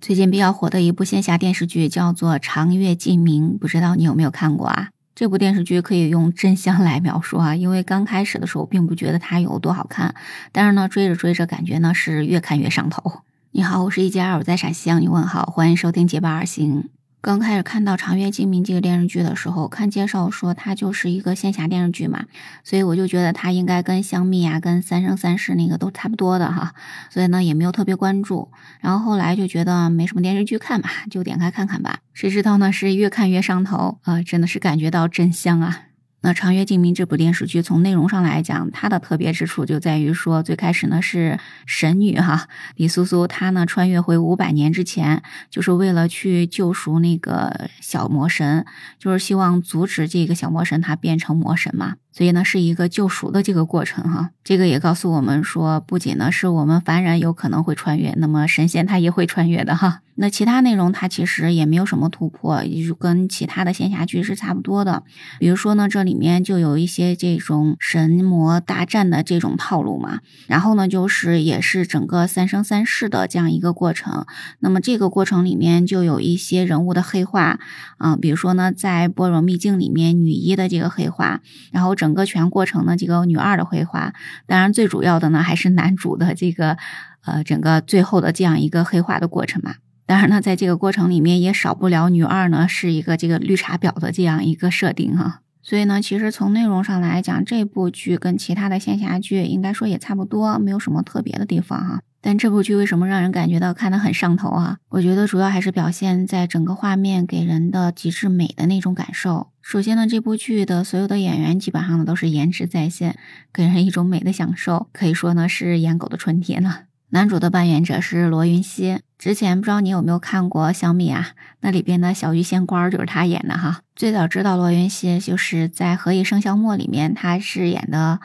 最近比较火的一部仙侠电视剧叫做《长月烬明》，不知道你有没有看过啊？这部电视剧可以用真香来描述啊，因为刚开始的时候并不觉得它有多好看，但是呢，追着追着感觉呢是越看越上头。你好，我是一加二，我在陕西向你问好，欢迎收听《结伴而行》。刚开始看到《长月烬明》这个电视剧的时候，看介绍说它就是一个仙侠电视剧嘛，所以我就觉得它应该跟香蜜啊、跟三生三世那个都差不多的哈，所以呢也没有特别关注。然后后来就觉得没什么电视剧看嘛，就点开看看吧。谁知道呢是越看越上头啊，真的是感觉到真香啊！那《长月烬明》这部电视剧从内容上来讲，它的特别之处就在于说，最开始呢是神女哈李苏苏，她呢穿越回五百年之前，就是为了去救赎那个小魔神，就是希望阻止这个小魔神他变成魔神嘛。所以呢，是一个救赎的这个过程哈。这个也告诉我们说，不仅呢是我们凡人有可能会穿越，那么神仙他也会穿越的哈。那其他内容它其实也没有什么突破，也就跟其他的仙侠剧是差不多的。比如说呢，这里面就有一些这种神魔大战的这种套路嘛。然后呢，就是也是整个三生三世的这样一个过程。那么这个过程里面就有一些人物的黑化啊，比如说呢，在般若秘境里面女一的这个黑化，然后。整个全过程的这个女二的绘画，当然最主要的呢还是男主的这个呃整个最后的这样一个黑化的过程嘛。当然呢，在这个过程里面也少不了女二呢是一个这个绿茶婊的这样一个设定哈。所以呢，其实从内容上来讲，这部剧跟其他的仙侠剧应该说也差不多，没有什么特别的地方哈。但这部剧为什么让人感觉到看得很上头啊？我觉得主要还是表现在整个画面给人的极致美的那种感受。首先呢，这部剧的所有的演员基本上呢都是颜值在线，给人一种美的享受，可以说呢是颜狗的春天呢。男主的扮演者是罗云熙，之前不知道你有没有看过《香蜜》啊？那里边的小鱼仙官就是他演的哈。最早知道罗云熙就是在《何以笙箫默》里面，他饰演的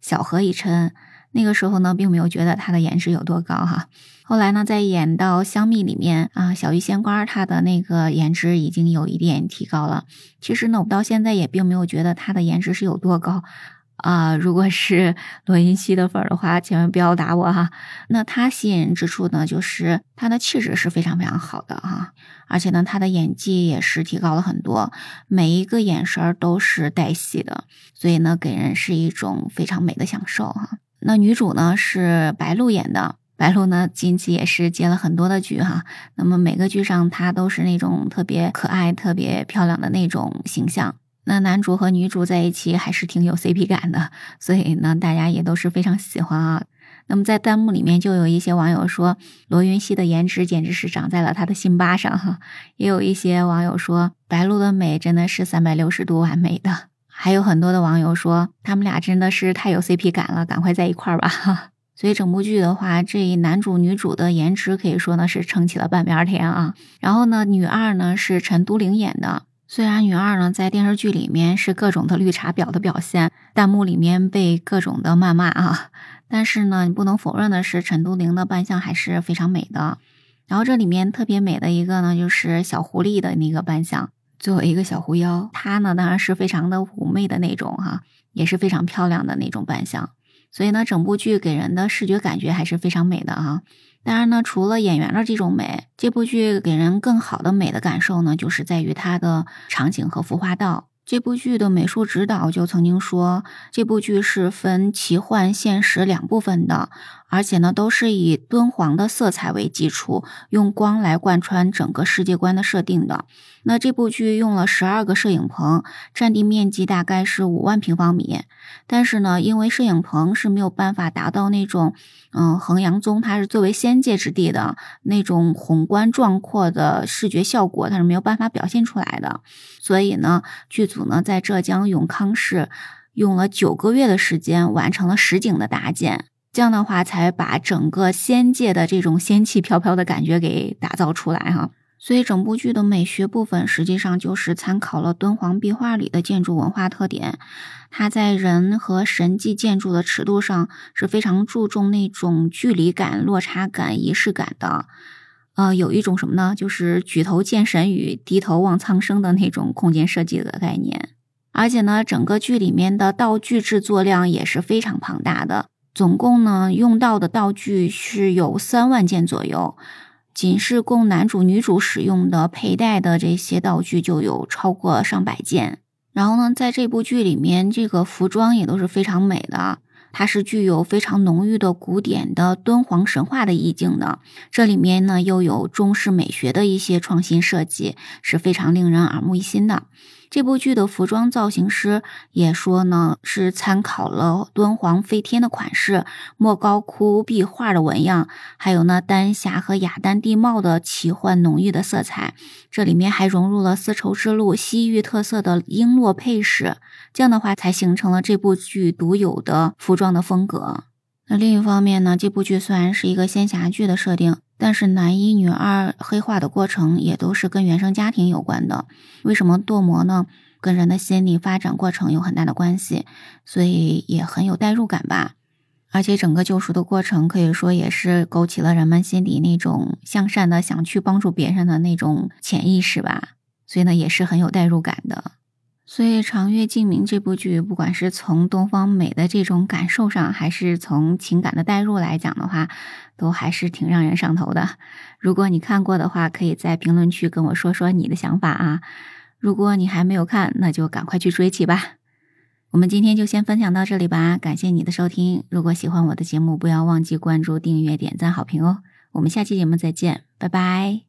小何以琛。那个时候呢，并没有觉得他的颜值有多高哈。后来呢，在演到《香蜜》里面啊，小鱼仙官他的那个颜值已经有一点提高了。其实呢，我到现在也并没有觉得他的颜值是有多高啊。如果是 罗云熙的粉儿的话，千万不要打我哈。那他吸引人之处呢，就是他的气质是非常非常好的哈，而且呢，他的演技也是提高了很多，每一个眼神都是带戏的，所以呢，给人是一种非常美的享受哈。那女主呢是白鹿演的，白鹿呢近期也是接了很多的剧哈，那么每个剧上她都是那种特别可爱、特别漂亮的那种形象。那男主和女主在一起还是挺有 CP 感的，所以呢大家也都是非常喜欢啊。那么在弹幕里面就有一些网友说罗云熙的颜值简直是长在了他的心巴上哈，也有一些网友说白鹿的美真的是三百六十度完美的。还有很多的网友说，他们俩真的是太有 CP 感了，赶快在一块儿吧。所以整部剧的话，这男主女主的颜值可以说呢是撑起了半边天啊。然后呢，女二呢是陈都灵演的。虽然女二呢在电视剧里面是各种的绿茶婊的表现，弹幕里面被各种的谩骂啊，但是呢，你不能否认的是，陈都灵的扮相还是非常美的。然后这里面特别美的一个呢，就是小狐狸的那个扮相。作为一个小狐妖，她呢当然是非常的妩媚的那种哈，也是非常漂亮的那种扮相，所以呢整部剧给人的视觉感觉还是非常美的哈。当然呢，除了演员的这种美，这部剧给人更好的美的感受呢，就是在于它的场景和服化道。这部剧的美术指导就曾经说，这部剧是分奇幻、现实两部分的，而且呢，都是以敦煌的色彩为基础，用光来贯穿整个世界观的设定的。那这部剧用了十二个摄影棚，占地面积大概是五万平方米。但是呢，因为摄影棚是没有办法达到那种，嗯，衡阳宗它是作为仙界之地的那种宏观壮阔的视觉效果，它是没有办法表现出来的。所以呢，剧组呢在浙江永康市用了九个月的时间完成了实景的搭建，这样的话才把整个仙界的这种仙气飘飘的感觉给打造出来哈。所以整部剧的美学部分实际上就是参考了敦煌壁画里的建筑文化特点，它在人和神迹建筑的尺度上是非常注重那种距离感、落差感、仪式感的。呃，有一种什么呢？就是举头见神与，低头望苍生的那种空间设计的概念。而且呢，整个剧里面的道具制作量也是非常庞大的，总共呢用到的道具是有三万件左右。仅是供男主、女主使用的佩戴的这些道具就有超过上百件。然后呢，在这部剧里面，这个服装也都是非常美的。它是具有非常浓郁的古典的敦煌神话的意境的，这里面呢又有中式美学的一些创新设计，是非常令人耳目一新的。这部剧的服装造型师也说呢，是参考了敦煌飞天的款式、莫高窟壁画的纹样，还有呢丹霞和雅丹地貌的奇幻浓郁的色彩。这里面还融入了丝绸之路西域特色的璎珞配饰，这样的话才形成了这部剧独有的服装的风格。那另一方面呢，这部剧虽然是一个仙侠剧的设定。但是男一女二黑化的过程也都是跟原生家庭有关的。为什么堕魔呢？跟人的心理发展过程有很大的关系，所以也很有代入感吧。而且整个救赎的过程可以说也是勾起了人们心底那种向善的、想去帮助别人的那种潜意识吧。所以呢，也是很有代入感的。所以《长月烬明》这部剧，不管是从东方美的这种感受上，还是从情感的代入来讲的话，都还是挺让人上头的。如果你看过的话，可以在评论区跟我说说你的想法啊。如果你还没有看，那就赶快去追起吧。我们今天就先分享到这里吧，感谢你的收听。如果喜欢我的节目，不要忘记关注、订阅、点赞、好评哦。我们下期节目再见，拜拜。